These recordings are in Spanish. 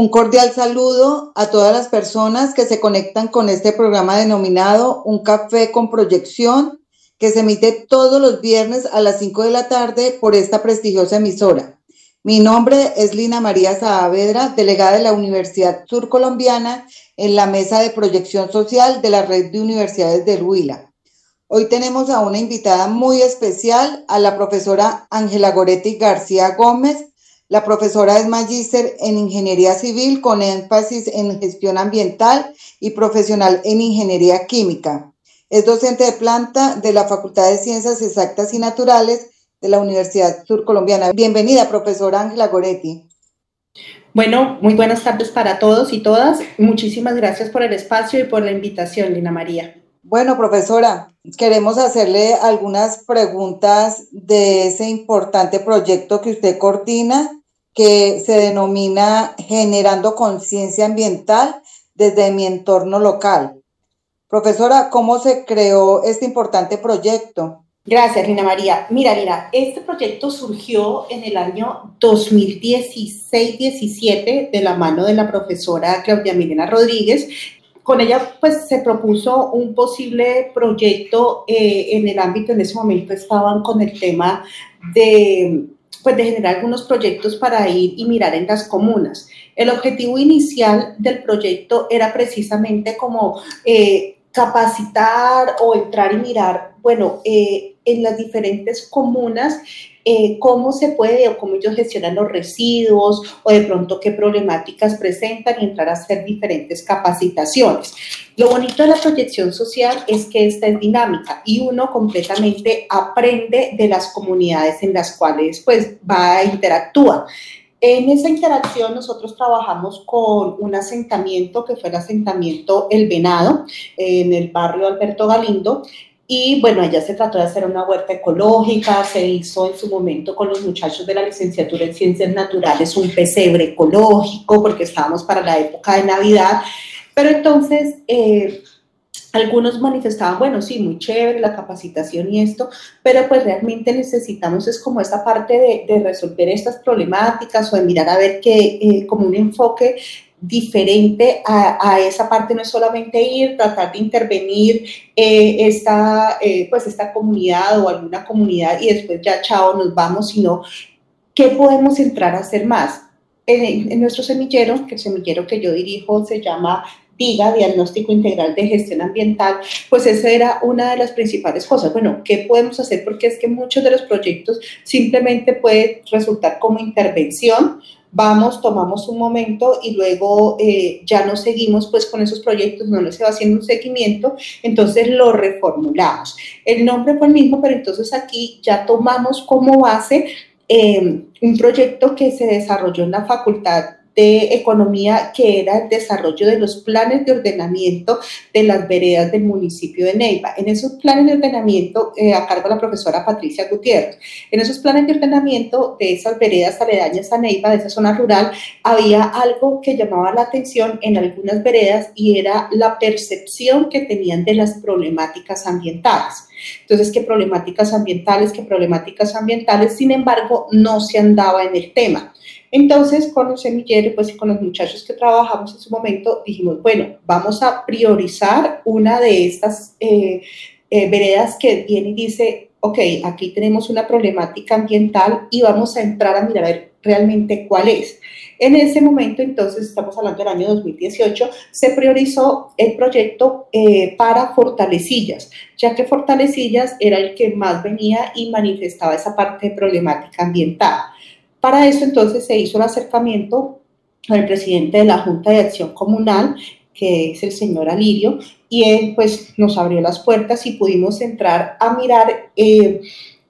Un cordial saludo a todas las personas que se conectan con este programa denominado Un Café con Proyección, que se emite todos los viernes a las 5 de la tarde por esta prestigiosa emisora. Mi nombre es Lina María Saavedra, delegada de la Universidad Sur Colombiana en la Mesa de Proyección Social de la Red de Universidades del Huila. Hoy tenemos a una invitada muy especial, a la profesora Ángela Goretti García Gómez, la profesora es magíster en Ingeniería Civil con énfasis en gestión ambiental y profesional en Ingeniería Química. Es docente de planta de la Facultad de Ciencias Exactas y Naturales de la Universidad Sur Colombiana. Bienvenida, profesora Ángela Goretti. Bueno, muy buenas tardes para todos y todas. Muchísimas gracias por el espacio y por la invitación, Lina María. Bueno, profesora, queremos hacerle algunas preguntas de ese importante proyecto que usted coordina que se denomina Generando Conciencia Ambiental desde mi entorno local. Profesora, ¿cómo se creó este importante proyecto? Gracias, Lina María. Mira, mira, este proyecto surgió en el año 2016-17 de la mano de la profesora Claudia Milena Rodríguez. Con ella, pues, se propuso un posible proyecto eh, en el ámbito, en ese momento estaban con el tema de pues de generar algunos proyectos para ir y mirar en las comunas. El objetivo inicial del proyecto era precisamente como eh, capacitar o entrar y mirar, bueno, eh, en las diferentes comunas eh, cómo se puede o cómo ellos gestionan los residuos o de pronto qué problemáticas presentan y entrar a hacer diferentes capacitaciones. Lo bonito de la proyección social es que esta es dinámica y uno completamente aprende de las comunidades en las cuales pues va a interactuar. En esa interacción nosotros trabajamos con un asentamiento que fue el asentamiento El Venado en el barrio Alberto Galindo y bueno, allá se trató de hacer una huerta ecológica, se hizo en su momento con los muchachos de la licenciatura en ciencias naturales un pesebre ecológico, porque estábamos para la época de Navidad. Pero entonces, eh, algunos manifestaban, bueno, sí, muy chévere la capacitación y esto, pero pues realmente necesitamos es como esa parte de, resolver estas problemáticas o de mirar a ver que eh, como un enfoque diferente a, esa parte, no es solamente ir, tratar de intervenir eh, esta, eh, pues esta comunidad o alguna comunidad y después ya chao, nos vamos, sino qué podemos entrar a hacer más. En, en nuestro semillero, que el semillero que yo dirijo se llama DIGA, Diagnóstico Integral de Gestión Ambiental, pues esa era una de las principales cosas. Bueno, ¿qué podemos hacer? Porque es que muchos de los proyectos simplemente puede resultar como intervención vamos, tomamos un momento y luego eh, ya no seguimos pues con esos proyectos, no se va haciendo un seguimiento, entonces lo reformulamos. El nombre fue el mismo, pero entonces aquí ya tomamos como base eh, un proyecto que se desarrolló en la Facultad de economía que era el desarrollo de los planes de ordenamiento de las veredas del municipio de Neiva. En esos planes de ordenamiento, eh, a cargo de la profesora Patricia Gutiérrez, en esos planes de ordenamiento de esas veredas aledañas a Neiva, de esa zona rural, había algo que llamaba la atención en algunas veredas y era la percepción que tenían de las problemáticas ambientales. Entonces, ¿qué problemáticas ambientales? ¿Qué problemáticas ambientales? Sin embargo, no se andaba en el tema. Entonces, con los semilleros, pues y con los muchachos que trabajamos en su momento, dijimos, bueno, vamos a priorizar una de estas eh, eh, veredas que viene y dice, ok, aquí tenemos una problemática ambiental y vamos a entrar a mirar a ver realmente cuál es. En ese momento, entonces, estamos hablando del año 2018, se priorizó el proyecto eh, para Fortalecillas, ya que Fortalecillas era el que más venía y manifestaba esa parte de problemática ambiental. Para eso entonces se hizo el acercamiento al presidente de la Junta de Acción Comunal, que es el señor Alirio, y él pues nos abrió las puertas y pudimos entrar a mirar, eh,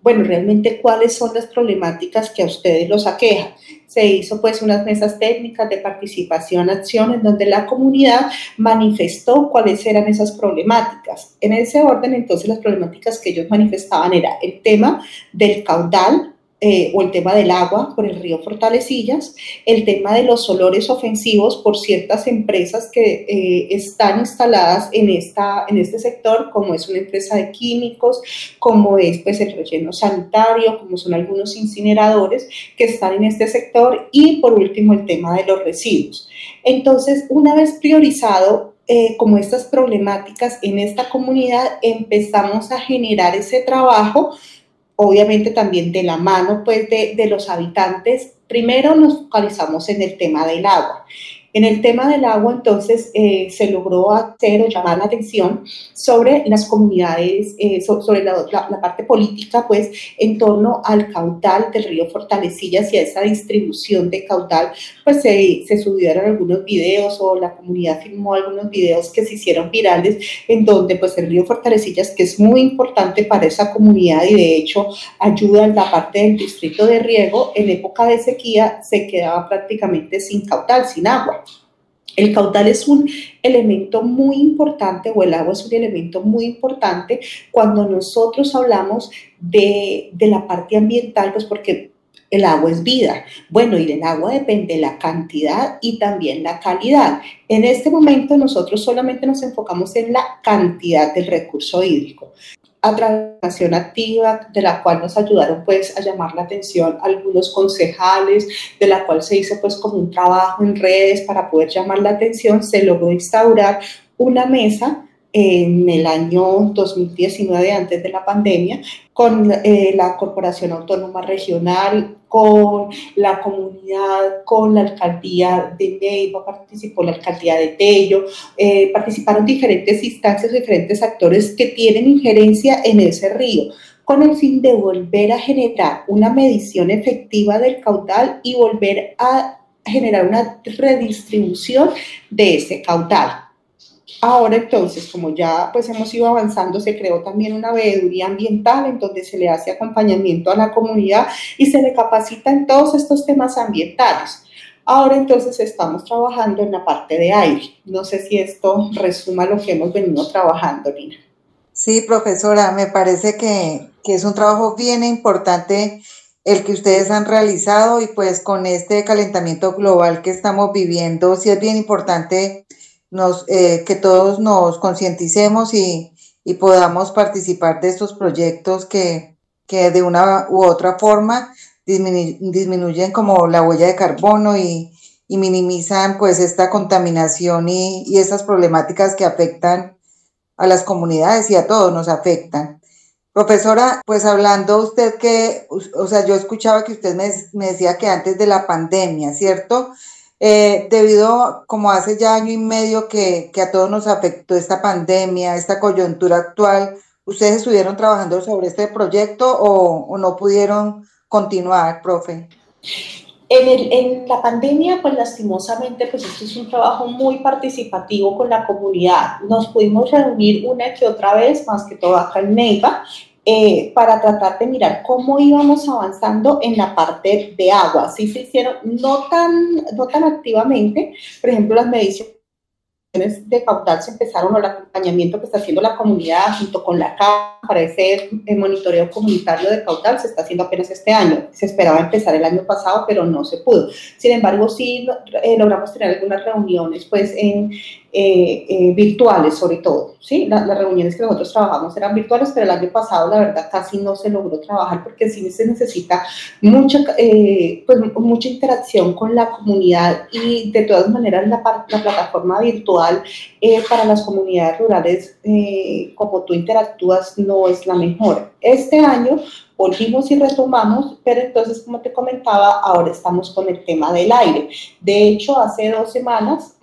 bueno, realmente cuáles son las problemáticas que a ustedes los aquejan. Se hizo pues unas mesas técnicas de participación, acción, en donde la comunidad manifestó cuáles eran esas problemáticas. En ese orden, entonces, las problemáticas que ellos manifestaban era el tema del caudal eh, o el tema del agua por el río Fortalecillas, el tema de los olores ofensivos por ciertas empresas que eh, están instaladas en, esta, en este sector, como es una empresa de químicos, como es pues, el relleno sanitario, como son algunos incineradores que están en este sector y por último el tema de los residuos. Entonces, una vez priorizado eh, como estas problemáticas en esta comunidad, empezamos a generar ese trabajo obviamente también de la mano pues de, de los habitantes, primero nos focalizamos en el tema del agua. En el tema del agua, entonces, eh, se logró hacer o llamar la atención sobre las comunidades, eh, sobre la, parte política, pues, en torno al caudal del río Fortalecillas y a esa distribución de caudal, pues se, se subieron algunos videos o la comunidad filmó algunos videos que se hicieron virales, en donde, pues, el río Fortalecillas, que es muy importante para esa comunidad y de hecho ayuda en la parte del distrito de riego, en época de sequía se quedaba prácticamente sin caudal, sin agua. El caudal es un elemento muy importante o el agua es un elemento muy importante cuando nosotros hablamos de, la parte ambiental, pues porque el agua es vida. Bueno, y del agua depende la cantidad y también la calidad. En este momento nosotros solamente nos enfocamos en la cantidad del recurso hídrico atracción activa, de la cual nos ayudaron pues a llamar la atención algunos concejales, de la cual se hizo pues como un trabajo en redes para poder llamar la atención, se logró instaurar una mesa en el año 2019, antes de la pandemia, con eh, la Corporación Autónoma Regional, con la comunidad, con la alcaldía de Neiva, participó la alcaldía de Tello, eh, participaron diferentes instancias, diferentes actores que tienen injerencia en ese río con el fin de volver a generar una medición efectiva del caudal y volver a generar una redistribución de ese caudal. Ahora entonces, como ya pues hemos ido avanzando, se creó también una veeduría ambiental en donde se le hace acompañamiento a la comunidad y se le capacita en todos estos temas ambientales. Ahora entonces estamos trabajando en la parte de aire. No sé si esto resuma lo que hemos venido trabajando, Lina. Sí, profesora, me parece que, que es un trabajo bien importante el que ustedes han realizado y pues con este calentamiento global que estamos viviendo, sí es bien importante nos, eh, que todos nos concienticemos y, y, podamos participar de estos proyectos que, que de una u otra forma disminuyen como la huella de carbono y, y minimizan pues esta contaminación y, y esas problemáticas que afectan a las comunidades y a todos nos afectan. Profesora, pues hablando usted que, o sea, yo escuchaba que usted me, me decía que antes de la pandemia, ¿cierto? Eh, debido como hace ya año y medio que, a todos nos afectó esta pandemia, esta coyuntura actual, ¿ustedes estuvieron trabajando sobre este proyecto o, no pudieron continuar, profe? En, la pandemia, pues lastimosamente, pues esto es un trabajo muy participativo con la comunidad. Nos pudimos reunir una que otra vez, más que todo acá en Neiva, eh, para tratar de mirar cómo íbamos avanzando en la parte de agua. Sí se hicieron, no tan, no tan activamente, por ejemplo, las mediciones de caudal se empezaron o el acompañamiento que está haciendo la comunidad junto con la CAP para ese eh, monitoreo comunitario de caudal se está haciendo apenas este año. Se esperaba empezar el año pasado, pero no se pudo. Sin embargo, sí eh, logramos tener algunas reuniones pues en, eh, eh, virtuales sobre todo, ¿sí? las reuniones que nosotros trabajamos eran virtuales, pero el año pasado la verdad casi no se logró trabajar porque sí se necesita mucha, eh, pues, mucha interacción con la comunidad y de todas maneras la, la plataforma virtual para las comunidades rurales, como tú interactúas, no es la mejor. Este año volvimos y retomamos, pero entonces, como te comentaba, ahora estamos con el tema del aire. De hecho, hace dos semanas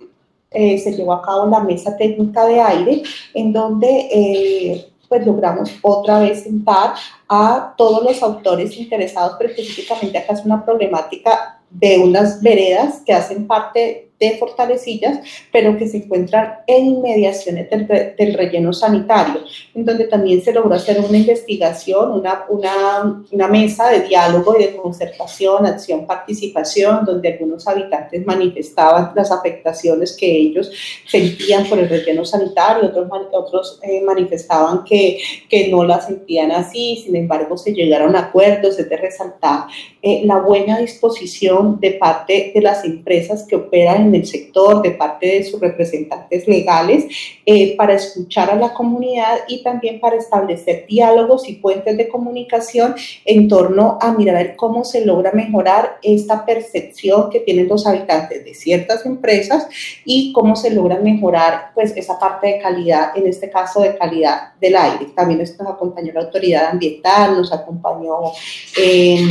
eh, se llevó a cabo la mesa técnica de aire, en donde eh, pues logramos otra vez sentar a todos los autores interesados, pero específicamente acá es una problemática de unas veredas que hacen parte de Fortalecillas, pero que se encuentran en inmediaciones del, relleno sanitario, en donde también se logró hacer una investigación, una, una, una mesa de diálogo y de concertación, acción, participación, donde algunos habitantes manifestaban las afectaciones que ellos sentían por el relleno sanitario, otros, otros eh, manifestaban que, que no la sentían así, sin embargo se llegaron a acuerdos, es de resaltar eh, la buena disposición de parte de las empresas que operan el sector, de parte de sus representantes legales, eh, para escuchar a la comunidad y también para establecer diálogos y puentes de comunicación en torno a mirar cómo se logra mejorar esta percepción que tienen los habitantes de ciertas empresas y cómo se logra mejorar pues esa parte de calidad, en este caso de calidad del aire. También nos acompañó la autoridad ambiental, nos acompañó eh,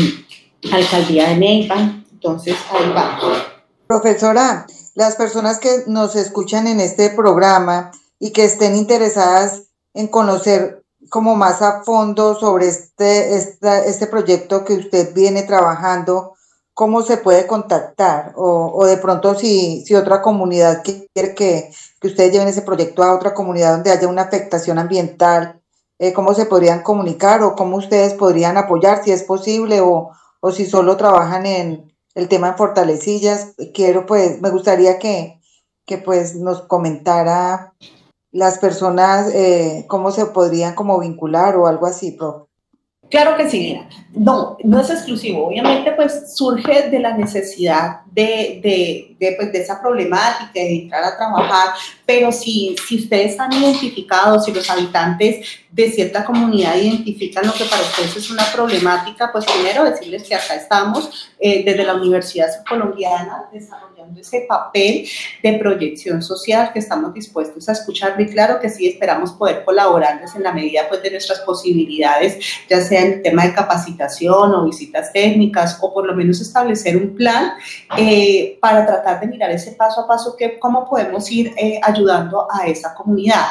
alcaldía de Neiva, entonces ahí vamos. Profesora, las personas que nos escuchan en este programa y que estén interesadas en conocer como más a fondo sobre este, este proyecto que usted viene trabajando, ¿cómo se puede contactar? O, de pronto si, si otra comunidad quiere que, que ustedes lleven ese proyecto a otra comunidad donde haya una afectación ambiental, eh, ¿cómo se podrían comunicar o cómo ustedes podrían apoyar si es posible o, o si solo trabajan en el tema de fortalecillas. Quiero pues, me gustaría que, que pues nos comentara las personas eh, cómo se podrían como vincular o algo así, profe. Claro que sí, mira. No, no es exclusivo. Obviamente, pues surge de la necesidad de, de, pues, de esa problemática, de entrar a trabajar, pero si, si ustedes han identificado, si los habitantes de cierta comunidad identifican lo que para ustedes es una problemática, pues primero decirles que acá estamos eh, desde la Universidad Colombiana desarrollando ese papel de proyección social que estamos dispuestos a escuchar y claro que sí esperamos poder colaborarles en la medida pues de nuestras posibilidades, ya sea en el tema de capacitación o visitas técnicas o por lo menos establecer un plan eh, para tratar de mirar ese paso a paso que cómo podemos ir eh, ayudando a esa comunidad.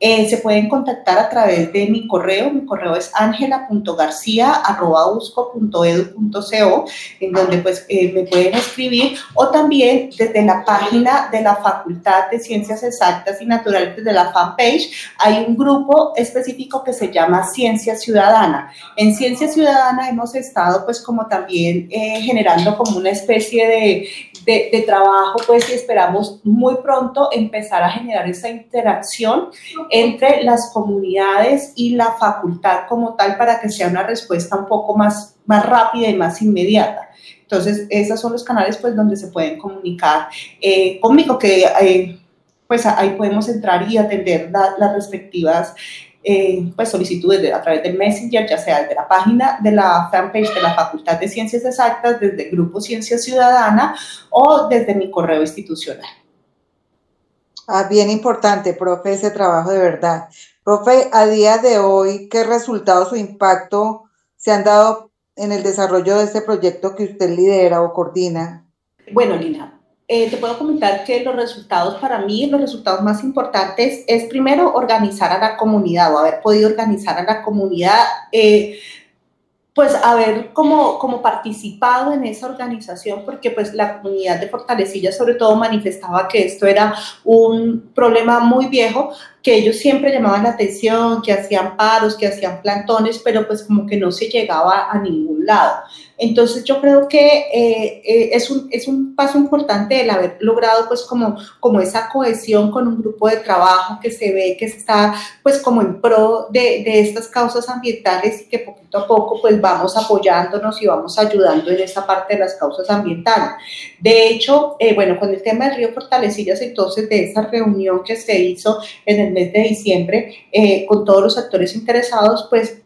Eh, se pueden contactar a través de mi correo. Mi correo es angela.garcia.usco.edu.co, en donde pues eh, me pueden escribir, o también desde la página de la Facultad de Ciencias Exactas y Naturales, desde la fanpage, hay un grupo específico que se llama Ciencia Ciudadana. En Ciencia Ciudadana hemos estado pues como también eh, generando como una especie de, de, trabajo, pues y esperamos muy pronto empezar a generar esa interacción entre las comunidades y la facultad como tal para que sea una respuesta un poco más, más rápida y más inmediata. Entonces, esos son los canales pues donde se pueden comunicar eh, conmigo, que eh, pues ahí podemos entrar y atender las respectivas eh, pues solicitudes a través del Messenger, ya sea desde la página de la fanpage de la Facultad de Ciencias Exactas, desde el Grupo Ciencia Ciudadana o desde mi correo institucional. Ah, bien importante, profe, ese trabajo de verdad. Profe, a día de hoy, ¿qué resultados o impacto se han dado en el desarrollo de este proyecto que usted lidera o coordina? Bueno, Lina, eh, te puedo comentar que los resultados para mí, los resultados más importantes es primero organizar a la comunidad o haber podido organizar a la comunidad. Eh, pues haber como, como participado en esa organización, porque pues la comunidad de Fortalecilla sobre todo manifestaba que esto era un problema muy viejo, que ellos siempre llamaban la atención, que hacían paros, que hacían plantones, pero pues como que no se llegaba a ningún lado. Entonces yo creo que eh, eh, es, un, es un paso importante el haber logrado pues como, como esa cohesión con un grupo de trabajo que se ve que está pues como en pro de, de estas causas ambientales y que poquito a poco pues vamos apoyándonos y vamos ayudando en esta parte de las causas ambientales. De hecho, eh, bueno, con el tema del río Fortalecillas, entonces de esa reunión que se hizo en el mes de diciembre con todos los actores interesados, pues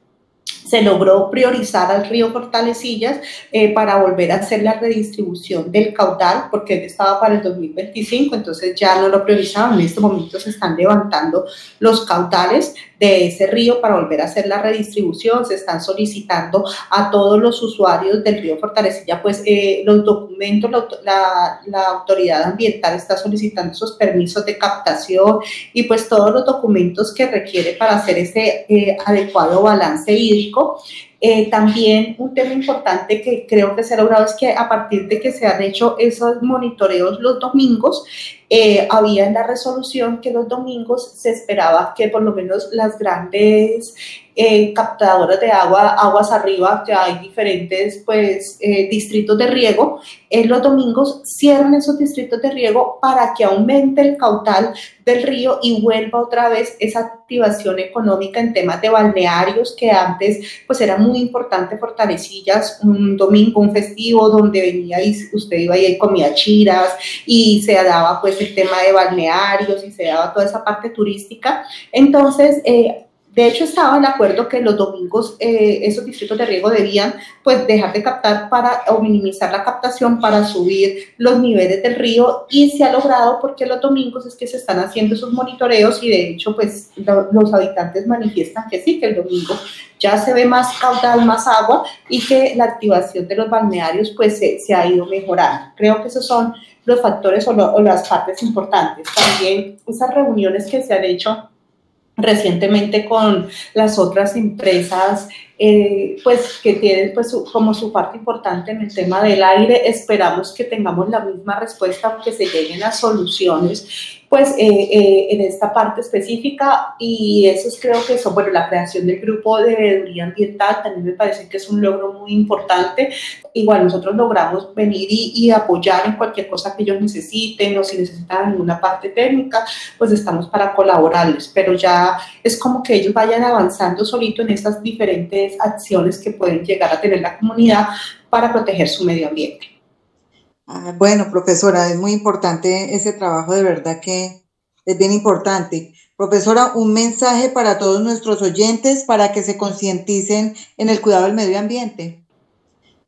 se logró priorizar al río Fortalecillas eh, para volver a hacer la redistribución del caudal, porque él estaba para el 2025, entonces ya no lo priorizaban. En este momento se están levantando los caudales de ese río para volver a hacer la redistribución. Se están solicitando a todos los usuarios del río Fortalecilla, pues eh, los documentos, la, la, autoridad ambiental está solicitando esos permisos de captación y pues todos los documentos que requiere para hacer ese eh, adecuado balance hídrico Eh, también un tema importante que creo que se ha logrado es que a partir de que se han hecho esos monitoreos los domingos, eh, había en la resolución que los domingos se esperaba que por lo menos las grandes eh, captadoras de agua, aguas arriba, que hay diferentes pues, eh, distritos de riego, en los domingos cierran esos distritos de riego para que aumente el caudal del río y vuelva otra vez esa activación económica en temas de balnearios que antes pues era muy importante fortalecillas, un domingo, un festivo donde venía y usted iba y comía chiras y se daba pues el tema de balnearios y se daba toda esa parte turística. Entonces, eh, de hecho, estaba de acuerdo que los domingos eh, esos distritos de riego debían pues, dejar de captar para, o minimizar la captación para subir los niveles del río y se ha logrado porque los domingos es que se están haciendo esos monitoreos y de hecho pues los habitantes manifiestan que sí, que el domingo ya se ve más caudal, más agua y que la activación de los balnearios pues se, ha ido mejorando. Creo que esos son los factores o las partes importantes. También esas reuniones que se han hecho recientemente con las otras empresas, eh, pues que tienen pues como su parte importante en el tema del aire. Esperamos que tengamos la misma respuesta, que se lleguen a soluciones pues eh, eh, en esta parte específica y eso es, creo que eso, bueno, la creación del grupo de veeduría ambiental también me parece que es un logro muy importante. Igual nosotros logramos venir y, y apoyar en cualquier cosa que ellos necesiten o si necesitan alguna parte técnica, pues estamos para colaborarles, pero ya es como que ellos vayan avanzando solito en estas diferentes acciones que pueden llegar a tener la comunidad para proteger su medio ambiente. Ah, bueno, profesora, es muy importante ese trabajo, de verdad que es bien importante. Profesora, un mensaje para todos nuestros oyentes para que se concienticen en el cuidado del medio ambiente.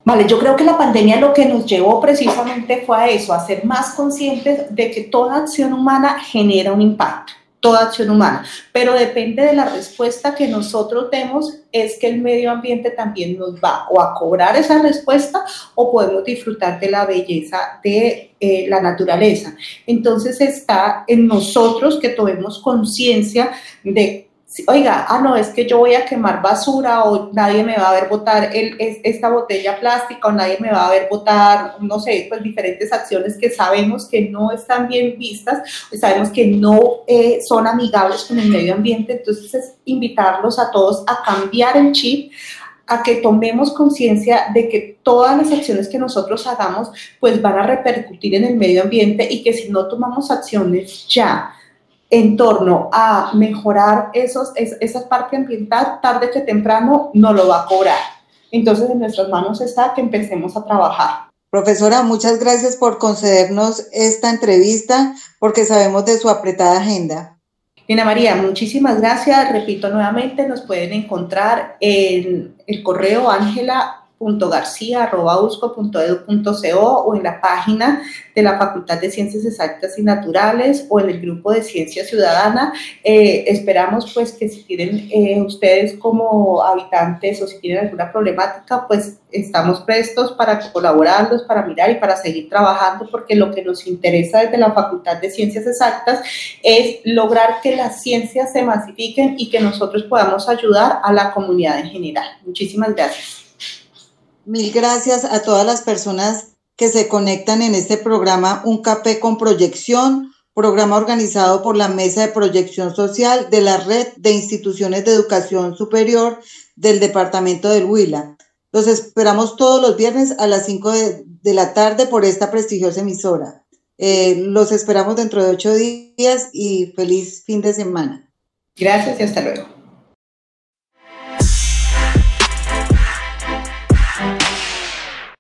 Vale, yo creo que la pandemia lo que nos llevó precisamente fue a eso, a ser más conscientes de que toda acción humana genera un impacto toda acción humana, pero depende de la respuesta que nosotros demos, es que el medio ambiente también nos va o a cobrar esa respuesta o podemos disfrutar de la belleza de eh, la naturaleza. Entonces está en nosotros que tomemos conciencia de oiga, ah, no, es que yo voy a quemar basura o nadie me va a ver botar esta botella plástica o nadie me va a ver botar, no sé, pues diferentes acciones que sabemos que no están bien vistas, sabemos que no eh, son amigables con el medio ambiente, entonces es invitarlos a todos a cambiar el chip, a que tomemos conciencia de que todas las acciones que nosotros hagamos pues van a repercutir en el medio ambiente y que si no tomamos acciones ya, en torno a mejorar esos, esa parte ambiental, tarde que temprano no lo va a cobrar. Entonces en nuestras manos está que empecemos a trabajar. Profesora, muchas gracias por concedernos esta entrevista porque sabemos de su apretada agenda. Lina María, muchísimas gracias. Repito nuevamente, nos pueden encontrar en el correo ángela .garcia.usco.edu.co o en la página de la Facultad de Ciencias Exactas y Naturales o en el grupo de Ciencia Ciudadana. Eh, esperamos pues que si tienen eh, ustedes como habitantes o si tienen alguna problemática, pues estamos prestos para colaborarlos, para mirar y para seguir trabajando porque lo que nos interesa desde la Facultad de Ciencias Exactas es lograr que las ciencias se masifiquen y que nosotros podamos ayudar a la comunidad en general. Muchísimas gracias. Mil gracias a todas las personas que se conectan en este programa Un Café con Proyección, programa organizado por la Mesa de Proyección Social de la Red de Instituciones de Educación Superior del Departamento del Huila. Los esperamos todos los viernes a las 5 de, la tarde por esta prestigiosa emisora. Eh, los esperamos dentro de ocho días y feliz fin de semana. Gracias y hasta luego.